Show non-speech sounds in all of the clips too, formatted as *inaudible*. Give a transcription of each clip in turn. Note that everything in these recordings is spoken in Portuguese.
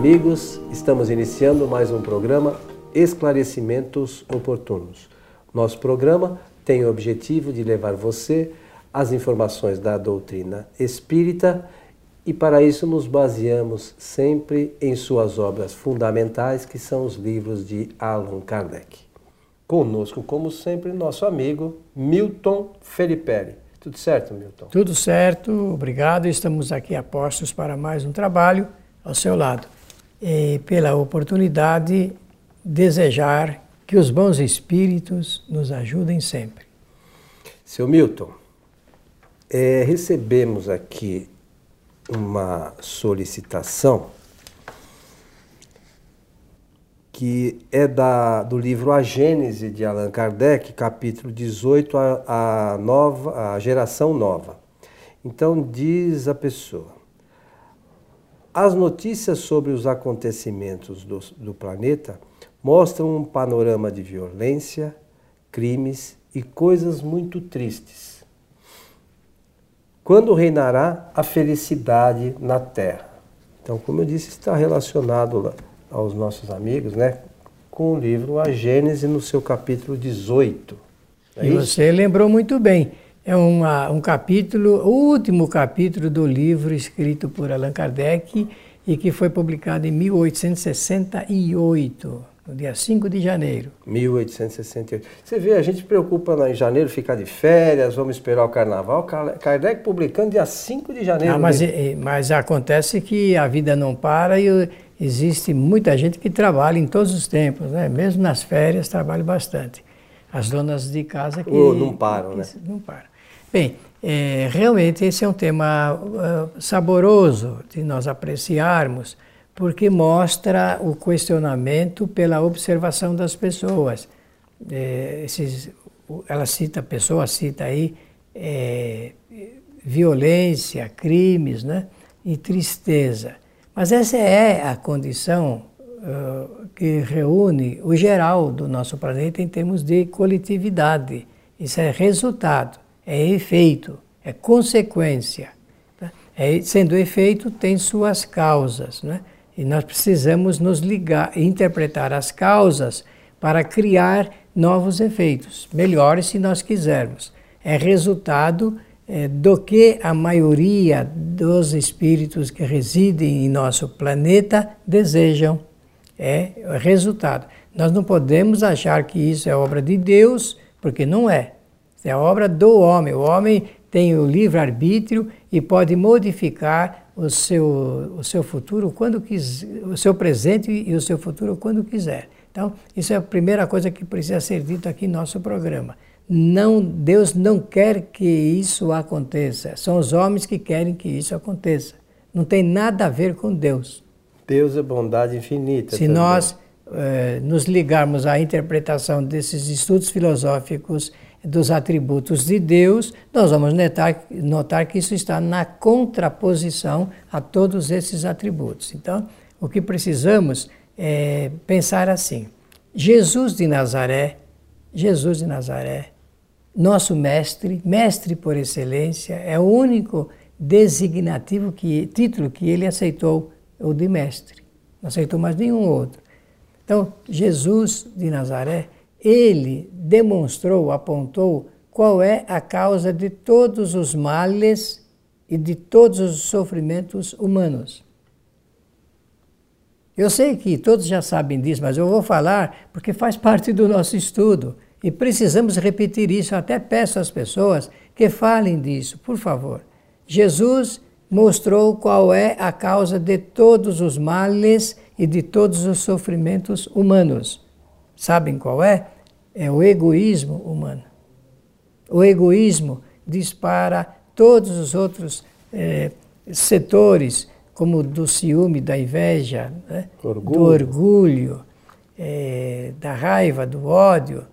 Amigos, estamos iniciando mais um programa Esclarecimentos Oportunos. Nosso programa tem o objetivo de levar você as informações da doutrina espírita e para isso nos baseamos sempre em suas obras fundamentais, que são os livros de Allan Kardec. Conosco, como sempre, nosso amigo Milton Felipe. Tudo certo, Milton? Tudo certo, obrigado. Estamos aqui a postos para mais um trabalho ao seu lado. E pela oportunidade, desejar que os bons espíritos nos ajudem sempre. Seu Milton, é, recebemos aqui uma solicitação que é da, do livro A Gênese de Allan Kardec, capítulo 18, a, a, nova, a geração nova. Então diz a pessoa: as notícias sobre os acontecimentos do, do planeta mostram um panorama de violência, crimes e coisas muito tristes. Quando reinará a felicidade na Terra? Então, como eu disse, está relacionado aos nossos amigos, né, com o livro A Gênese no seu capítulo 18. É e você lembrou muito bem. É uma, um capítulo, o último capítulo do livro escrito por Allan Kardec e que foi publicado em 1868, no dia 5 de janeiro. 1868. Você vê, a gente se preocupa em janeiro ficar de férias, vamos esperar o carnaval. Kardec publicando dia 5 de janeiro. Ah, mas, mas acontece que a vida não para e existe muita gente que trabalha em todos os tempos, né? mesmo nas férias trabalha bastante. As donas de casa que. Oh, não param, que, né? Não param. Bem, é, realmente esse é um tema uh, saboroso de nós apreciarmos, porque mostra o questionamento pela observação das pessoas. É, esses, ela cita, a pessoa cita aí é, violência, crimes né, e tristeza. Mas essa é a condição que reúne o geral do nosso planeta em termos de coletividade. Isso é resultado é efeito, é consequência. Tá? É, sendo efeito, tem suas causas. Né? E nós precisamos nos ligar, interpretar as causas para criar novos efeitos, melhores se nós quisermos. É resultado é, do que a maioria dos espíritos que residem em nosso planeta desejam. É resultado. Nós não podemos achar que isso é obra de Deus, porque não é. É obra do homem. O homem tem o livre-arbítrio e pode modificar o seu, o seu futuro quando quiser, o seu presente e o seu futuro quando quiser. Então, isso é a primeira coisa que precisa ser dito aqui no nosso programa. Não, Deus não quer que isso aconteça. São os homens que querem que isso aconteça. Não tem nada a ver com Deus. Deus é bondade infinita. Se também. nós eh, nos ligarmos à interpretação desses estudos filosóficos dos atributos de Deus, nós vamos notar, notar que isso está na contraposição a todos esses atributos. Então, o que precisamos é pensar assim: Jesus de Nazaré, Jesus de Nazaré, nosso mestre, mestre por excelência, é o único designativo que título que ele aceitou, o de mestre. Não aceitou mais nenhum outro. Então, Jesus de Nazaré ele demonstrou, apontou qual é a causa de todos os males e de todos os sofrimentos humanos. Eu sei que todos já sabem disso, mas eu vou falar porque faz parte do nosso estudo e precisamos repetir isso. Eu até peço às pessoas que falem disso, por favor. Jesus mostrou qual é a causa de todos os males e de todos os sofrimentos humanos. Sabem qual é? É o egoísmo humano. O egoísmo dispara todos os outros é, setores, como do ciúme, da inveja, né? orgulho. do orgulho, é, da raiva, do ódio,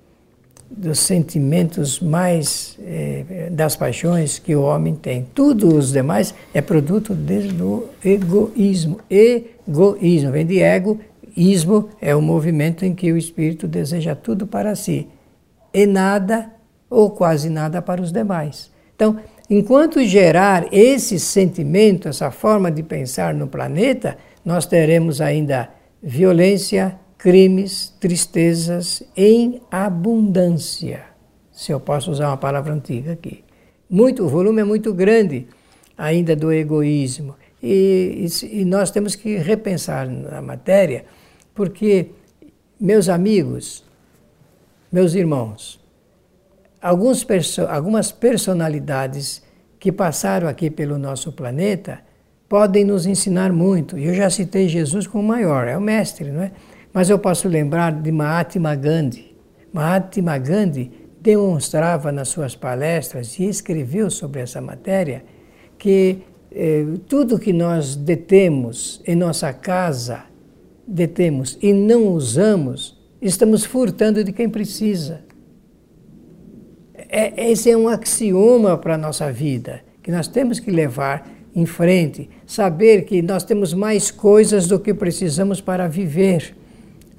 dos sentimentos mais, é, das paixões que o homem tem. Tudo os demais é produto do egoísmo. Egoísmo vem de ego, Ismo é o movimento em que o espírito deseja tudo para si e nada ou quase nada para os demais. Então, enquanto gerar esse sentimento, essa forma de pensar no planeta, nós teremos ainda violência, crimes, tristezas em abundância. Se eu posso usar uma palavra antiga aqui. Muito, o volume é muito grande ainda do egoísmo. E, e, e nós temos que repensar na matéria, porque, meus amigos, meus irmãos, alguns perso algumas personalidades que passaram aqui pelo nosso planeta podem nos ensinar muito. Eu já citei Jesus como maior, é o mestre, não é? Mas eu posso lembrar de Mahatma Gandhi. Mahatma Gandhi demonstrava nas suas palestras e escreveu sobre essa matéria que eh, tudo que nós detemos em nossa casa, detemos e não usamos, estamos furtando de quem precisa. É, esse é um axioma para a nossa vida, que nós temos que levar em frente, saber que nós temos mais coisas do que precisamos para viver.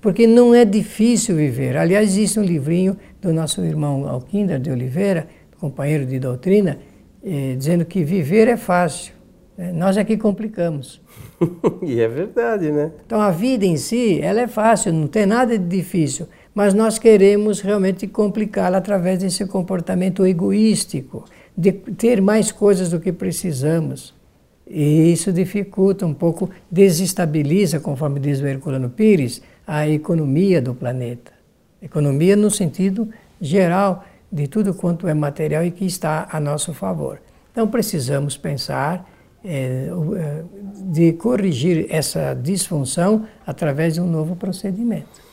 Porque não é difícil viver. Aliás, existe um livrinho do nosso irmão Alquinder de Oliveira, companheiro de doutrina, eh, dizendo que viver é fácil. Né? Nós é que complicamos. *laughs* e é verdade, né? Então a vida em si, ela é fácil, não tem nada de difícil, mas nós queremos realmente complicá-la através desse comportamento egoístico, de ter mais coisas do que precisamos. E isso dificulta um pouco, desestabiliza, conforme diz o Herculano Pires, a economia do planeta. Economia no sentido geral de tudo quanto é material e que está a nosso favor. Então precisamos pensar é, de corrigir essa disfunção através de um novo procedimento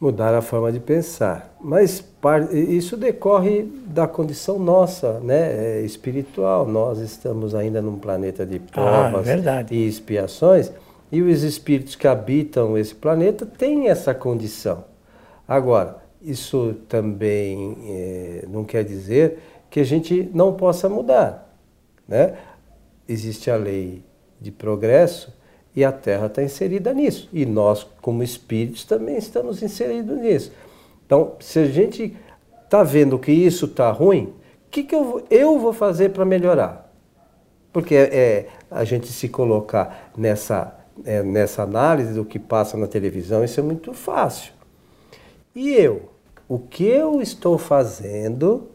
mudar a forma de pensar. Mas isso decorre da condição nossa, né, é espiritual. Nós estamos ainda num planeta de ah, provas ah, e expiações, e os espíritos que habitam esse planeta têm essa condição. Agora, isso também é, não quer dizer que a gente não possa mudar, né? Existe a lei de progresso e a Terra está inserida nisso. E nós, como espíritos, também estamos inseridos nisso. Então, se a gente está vendo que isso está ruim, o que, que eu, eu vou fazer para melhorar? Porque é, é, a gente se colocar nessa, é, nessa análise do que passa na televisão, isso é muito fácil. E eu? O que eu estou fazendo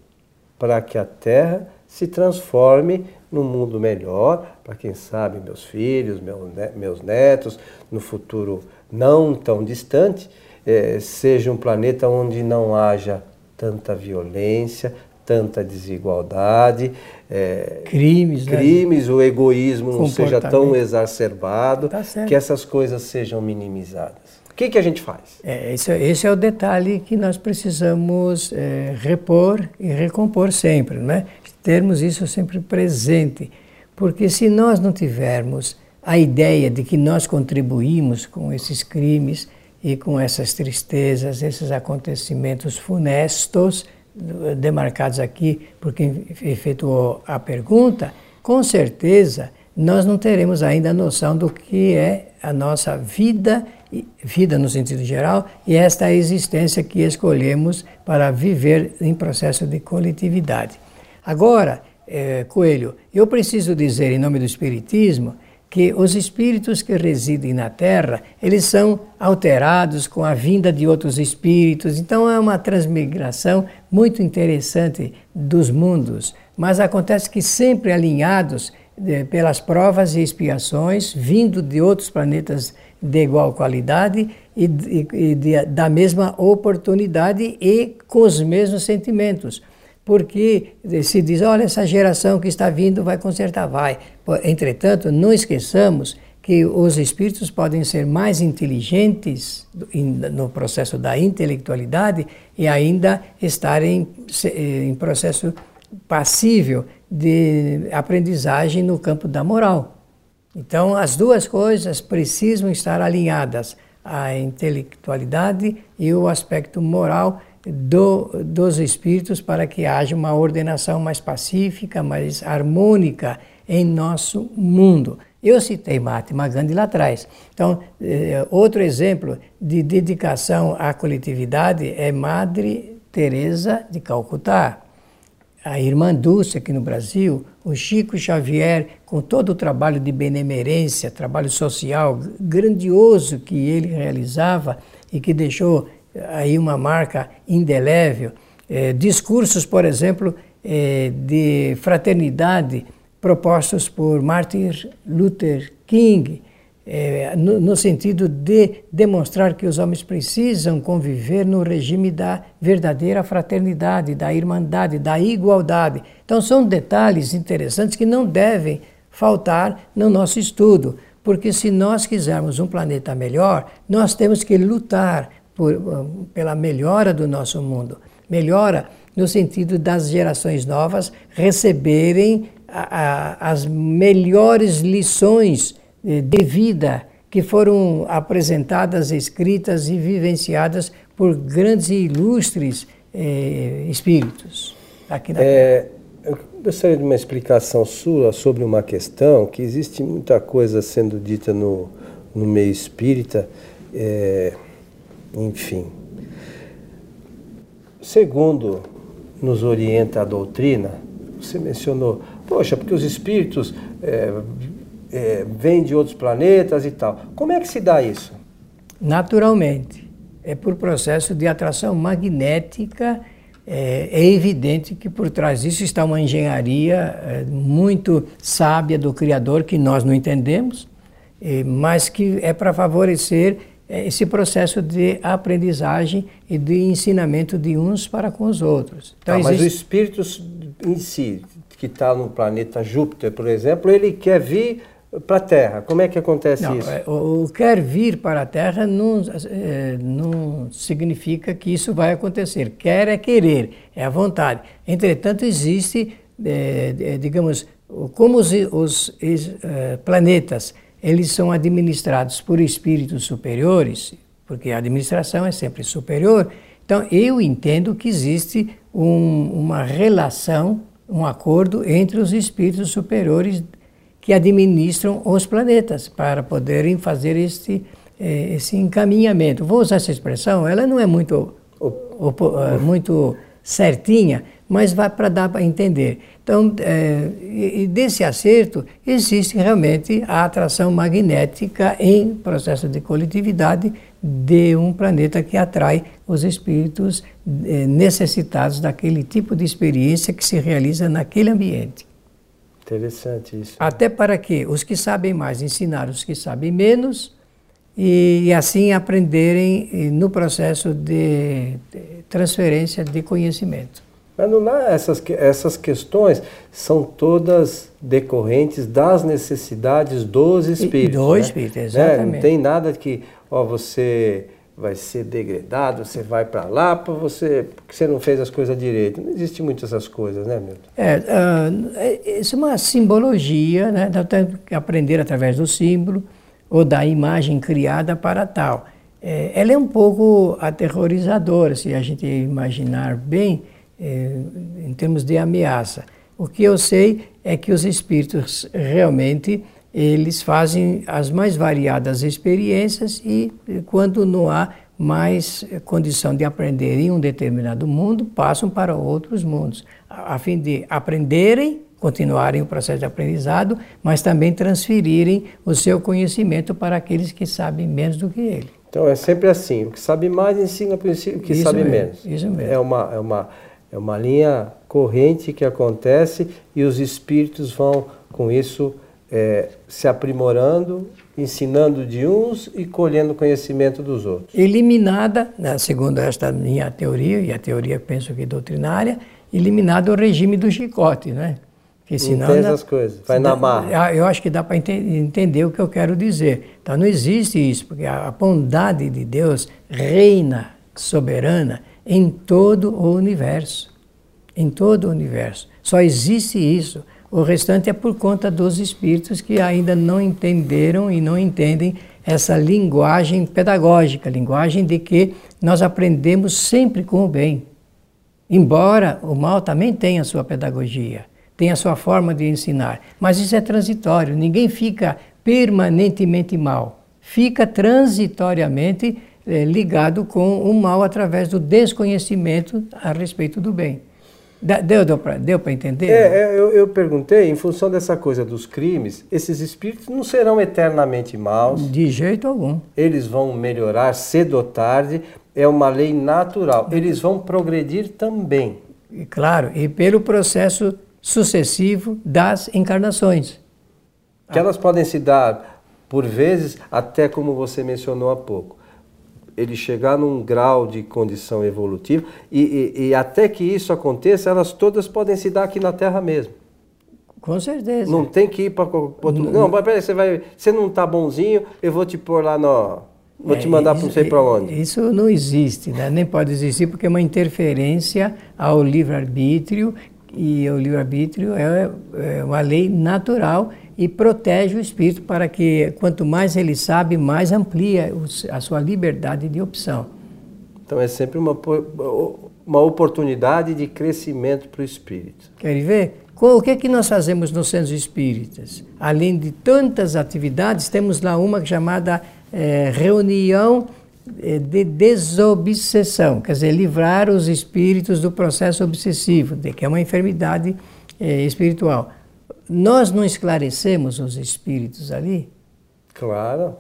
para que a Terra se transforme num mundo melhor, para quem sabe meus filhos, meus netos, no futuro não tão distante, é, seja um planeta onde não haja tanta violência, tanta desigualdade, é, crimes, né? crimes né? o egoísmo não seja tão exacerbado, tá que essas coisas sejam minimizadas. O que, que a gente faz? É, esse, esse, é o detalhe que nós precisamos é, repor e recompor sempre, não é? termos isso sempre presente, porque se nós não tivermos a ideia de que nós contribuímos com esses crimes e com essas tristezas, esses acontecimentos funestos, demarcados aqui por quem efetuou a pergunta, com certeza nós não teremos ainda a noção do que é a nossa vida, vida no sentido geral, e esta existência que escolhemos para viver em processo de coletividade. Agora, é, Coelho, eu preciso dizer em nome do Espiritismo que os espíritos que residem na Terra, eles são alterados com a vinda de outros espíritos, então é uma transmigração muito interessante dos mundos, mas acontece que sempre alinhados de, pelas provas e expiações, vindo de outros planetas de igual qualidade e, e, e de, da mesma oportunidade e com os mesmos sentimentos porque se diz, olha, essa geração que está vindo vai consertar, vai. Entretanto, não esqueçamos que os espíritos podem ser mais inteligentes no processo da intelectualidade e ainda estarem eh, em processo passível de aprendizagem no campo da moral. Então, as duas coisas precisam estar alinhadas, a intelectualidade e o aspecto moral do, dos espíritos para que haja uma ordenação mais pacífica, mais harmônica em nosso mundo. Eu citei Mahatma Gandhi lá atrás. Então, eh, outro exemplo de dedicação à coletividade é Madre Teresa de Calcutá. a Irmã Dulce aqui no Brasil, o Chico Xavier, com todo o trabalho de benemerência, trabalho social grandioso que ele realizava e que deixou aí uma marca indelével. É, discursos, por exemplo, é, de fraternidade propostos por Martin Luther King, é, no, no, sentido de demonstrar que os homens precisam conviver no regime da verdadeira fraternidade, da irmandade, da igualdade. Então, são detalhes interessantes que não devem faltar no nosso estudo, porque se nós quisermos um planeta melhor, nós temos que lutar por, pela melhora do nosso mundo. Melhora no sentido das gerações novas receberem a, a, as melhores lições eh, de vida que foram apresentadas, escritas e vivenciadas por grandes e ilustres eh, espíritos aqui na é, Eu gostaria de uma explicação sua sobre uma questão que existe muita coisa sendo dita no, no meio espírita, é, enfim. Segundo nos orienta a doutrina, você mencionou, poxa, porque os espíritos é, é, vem de outros planetas e tal. Como é que se dá isso? Naturalmente. É por processo de atração magnética. É, é evidente que por trás disso está uma engenharia é, muito sábia do Criador que nós não entendemos, mas que é para favorecer esse processo de aprendizagem e de ensinamento de uns para com os outros. Então, tá, existe... Mas o espírito em si, que está no planeta Júpiter, por exemplo, ele quer vir para a Terra. Como é que acontece não, isso? É, o, o, quer vir para a Terra não, é, não significa que isso vai acontecer. Quer é querer, é a vontade. Entretanto, existe, é, é digamos, como os, os é, planetas eles são administrados por espíritos superiores, porque a administração é sempre superior. Então, eu entendo que existe um, uma relação, um acordo entre os espíritos superiores que administram os planetas para poderem fazer este, eh, esse encaminhamento. Vou usar essa expressão, ela não é muito, eh, muito certinha, mas vai para dar para entender. Então, é, e desse acerto existe realmente a atração magnética em processo de coletividade de um planeta que atrai os espíritos é, necessitados daquele tipo de experiência que se realiza naquele ambiente. Interessante isso. Até para que os que sabem mais ensinar os que sabem menos e, e assim aprenderem no processo de, transferência de conhecimento. Mas não lá essas, essas questões são todas decorrentes das necessidades dos espíritos. Do né? espírito, exatamente. Né? Não tem nada que ó, você vai ser degradado, você vai para lá para você, porque você não fez as coisas direito. Não existe muitas essas coisas, né, Milton? É, uh, isso é uma simbologia, né? Nós temos que aprender através do símbolo ou da imagem criada para tal. É, ela é um pouco aterrorizadora, se a gente imaginar bem, é, em termos de ameaça. O que eu sei é que os espíritos realmente eles fazem as mais variadas experiências e quando não há mais condição de aprender em um determinado mundo, passam para outros mundos, a fim de aprenderem, continuarem o processo de aprendizado, mas também transferirem o seu conhecimento para aqueles que sabem menos do que ele. Então é sempre assim, o que sabe mais ensina para o que isso sabe mesmo, menos. Isso mesmo. É uma, é, uma, é uma linha corrente que acontece e os espíritos vão com isso é, se aprimorando, ensinando de uns e colhendo conhecimento dos outros. Eliminada, né, segundo esta minha teoria, e a teoria penso que doutrinária, eliminado o regime do chicote, né? Senão, Entende as coisas, vai na marra. Ah, eu acho que dá para ente entender o que eu quero dizer. Então não existe isso, porque a bondade de Deus reina soberana em todo o universo. Em todo o universo. Só existe isso. O restante é por conta dos espíritos que ainda não entenderam e não entendem essa linguagem pedagógica, linguagem de que nós aprendemos sempre com o bem. Embora o mal também tenha sua pedagogia, tenha sua forma de ensinar, mas isso é transitório, ninguém fica permanentemente mal. Fica transitoriamente eh, ligado com o mal através do desconhecimento a respeito do bem. Deu, deu para deu entender? É, é, eu, eu perguntei, em função dessa coisa dos crimes, esses espíritos não serão eternamente maus. De jeito algum. Eles vão melhorar cedo ou tarde, é uma lei natural. Eles vão progredir também. E, claro, e pelo processo sucessivo das encarnações. Que elas podem se dar, por vezes, até como você mencionou há pouco, ele chegar num grau de condição evolutiva e, e, e, até que isso aconteça, elas todas podem se dar aqui na Terra mesmo. Com certeza. Não tem que ir para outro Não, não mas peraí, você, vai, você não está bonzinho, eu vou te pôr lá no... Vou é, te mandar para não sei para onde. Isso não existe, né? nem pode existir, porque é uma interferência ao livre-arbítrio, e o livre-arbítrio é, é uma lei natural e protege o espírito para que quanto mais ele sabe, mais amplia a sua liberdade de opção. Então é sempre uma, uma oportunidade de crescimento para o espírito. Quer ver? O que, é que nós fazemos nos centros espíritas? Além de tantas atividades, temos lá uma chamada é, reunião de desobsessão, quer dizer, livrar os espíritos do processo obsessivo, de que é uma enfermidade é, espiritual nós não esclarecemos os espíritos ali? Claro.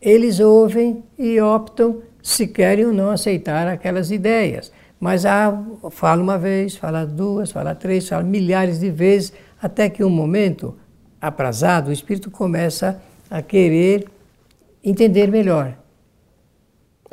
Eles ouvem e optam se querem ou não aceitar aquelas ideias. Mas ah, fala uma vez, fala duas, fala três, fala milhares de vezes, até que um momento aprazado, o espírito começa a querer entender melhor.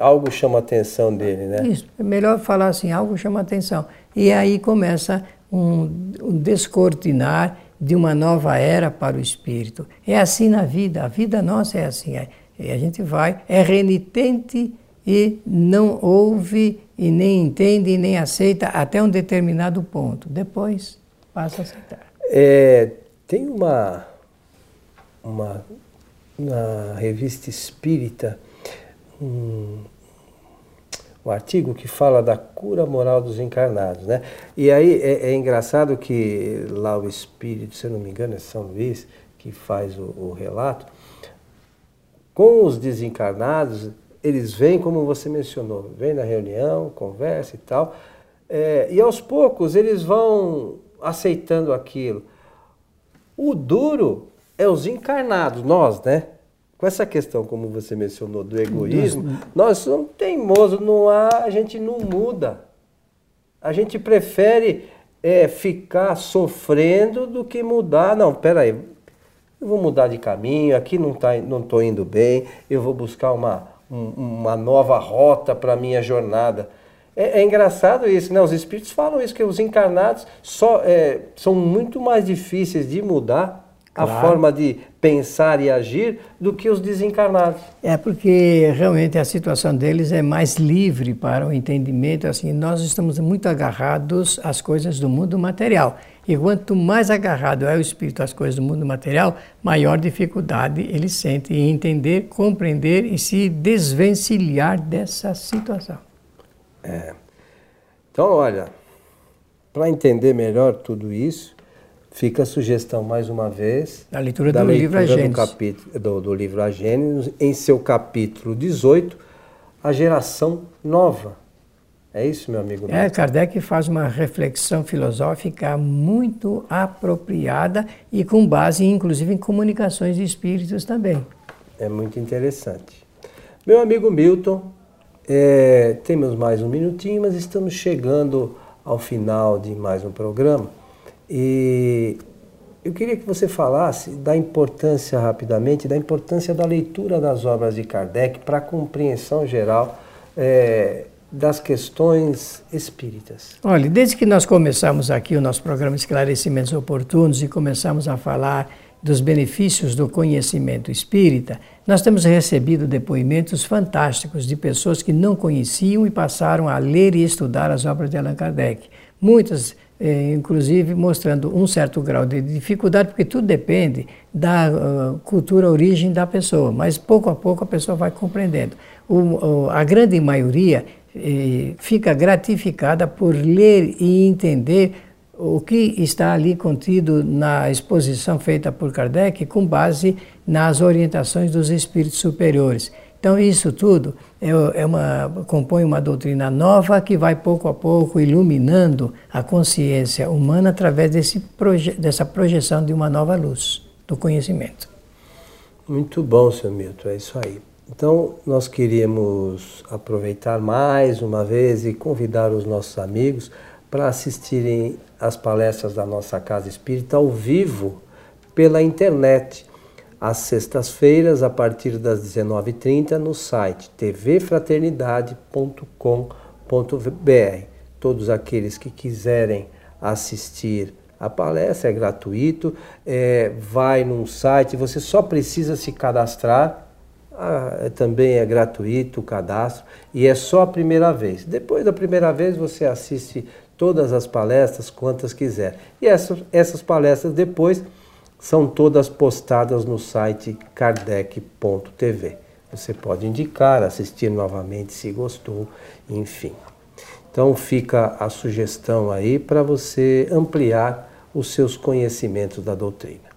Algo chama a atenção dele, né? Isso, é melhor falar assim, algo chama a atenção. E aí começa um, um descortinar de uma nova era para o espírito. É assim na vida, a vida nossa é assim. É, a gente vai, é renitente e não ouve e nem entende e nem aceita até um determinado ponto. Depois passa a aceitar. É, tem uma, uma na revista espírita um, um artigo que fala da cura moral dos encarnados, né? E aí é, é engraçado que lá o espírito, se eu não me engano, é São Luís, que faz o, o relato, com os desencarnados, eles vêm, como você mencionou, vêm na reunião, conversa e tal, é, e aos poucos eles vão aceitando aquilo. O duro é os encarnados, nós, né? Com essa questão, como você mencionou, do egoísmo, nós somos teimosos, não há, a gente não muda. A gente prefere é, ficar sofrendo do que mudar. Não, peraí, eu vou mudar de caminho, aqui não estou tá, não indo bem, eu vou buscar uma, um, uma nova rota para a minha jornada. É, é, engraçado isso, né? Os espíritos falam isso, que os encarnados só, é, são muito mais difíceis de mudar Claro. a forma de pensar e agir do que os desencarnados. É porque realmente a situação deles é mais livre para o entendimento. Assim, nós estamos muito agarrados às coisas do mundo material. E quanto mais agarrado é o espírito às coisas do mundo material, maior dificuldade ele sente em entender, compreender e se desvencilhar dessa situação. É. Então, olha, para entender melhor tudo isso, Fica a sugestão mais uma vez da leitura da do leitura livro do, capítulo, do, do livro A Gênesis, em seu capítulo 18, a geração nova. É isso, meu amigo? É, Kardec faz uma reflexão filosófica muito apropriada e com base, inclusive, em comunicações de espíritos também. É muito interessante. Meu amigo Milton, é, temos mais um minutinho, mas estamos chegando ao final de mais um programa. E eu queria que você falasse da importância, rapidamente, da importância da leitura das obras de Kardec para a compreensão geral é, das questões espíritas. Olha, desde que nós começamos aqui o nosso programa Esclarecimentos Oportunos e começamos a falar dos benefícios do conhecimento espírita, nós temos recebido depoimentos fantásticos de pessoas que não conheciam e passaram a ler e estudar as obras de Allan Kardec. Muitas é, inclusive mostrando um certo grau de dificuldade, porque tudo depende da uh, cultura, origem da pessoa, mas pouco a pouco a pessoa vai compreendendo. O, a grande maioria eh, fica gratificada por ler e entender o que está ali contido na exposição feita por Kardec com base nas orientações dos espíritos superiores Então, isso tudo é, é uma, compõe uma doutrina nova que vai pouco a pouco iluminando a consciência humana através desse proje dessa projeção de uma nova luz do conhecimento. Muito bom, senhor Milton, é isso aí. Então, nós queríamos aproveitar mais uma vez e convidar os nossos amigos para assistirem às palestras da nossa Casa Espírita ao vivo pela internet às sextas-feiras, a partir das 19h30, no site tvfraternidade.com.br. Todos aqueles que quiserem assistir a palestra é gratuito, é, vai num site, você só precisa se cadastrar, ah, também é gratuito o cadastro, e é só a primeira vez. Depois da primeira vez você assiste todas as palestras, quantas quiser. E essas, essas palestras depois são todas postadas no site kardec.tv. Você pode indicar, assistir novamente se gostou, enfim. Então fica a sugestão aí para você ampliar os seus conhecimentos da doutrina.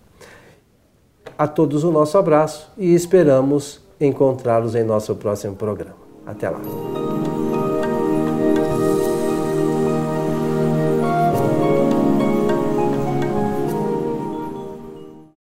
A todos o nosso abraço e esperamos encontrá-los em nosso próximo programa. Até lá.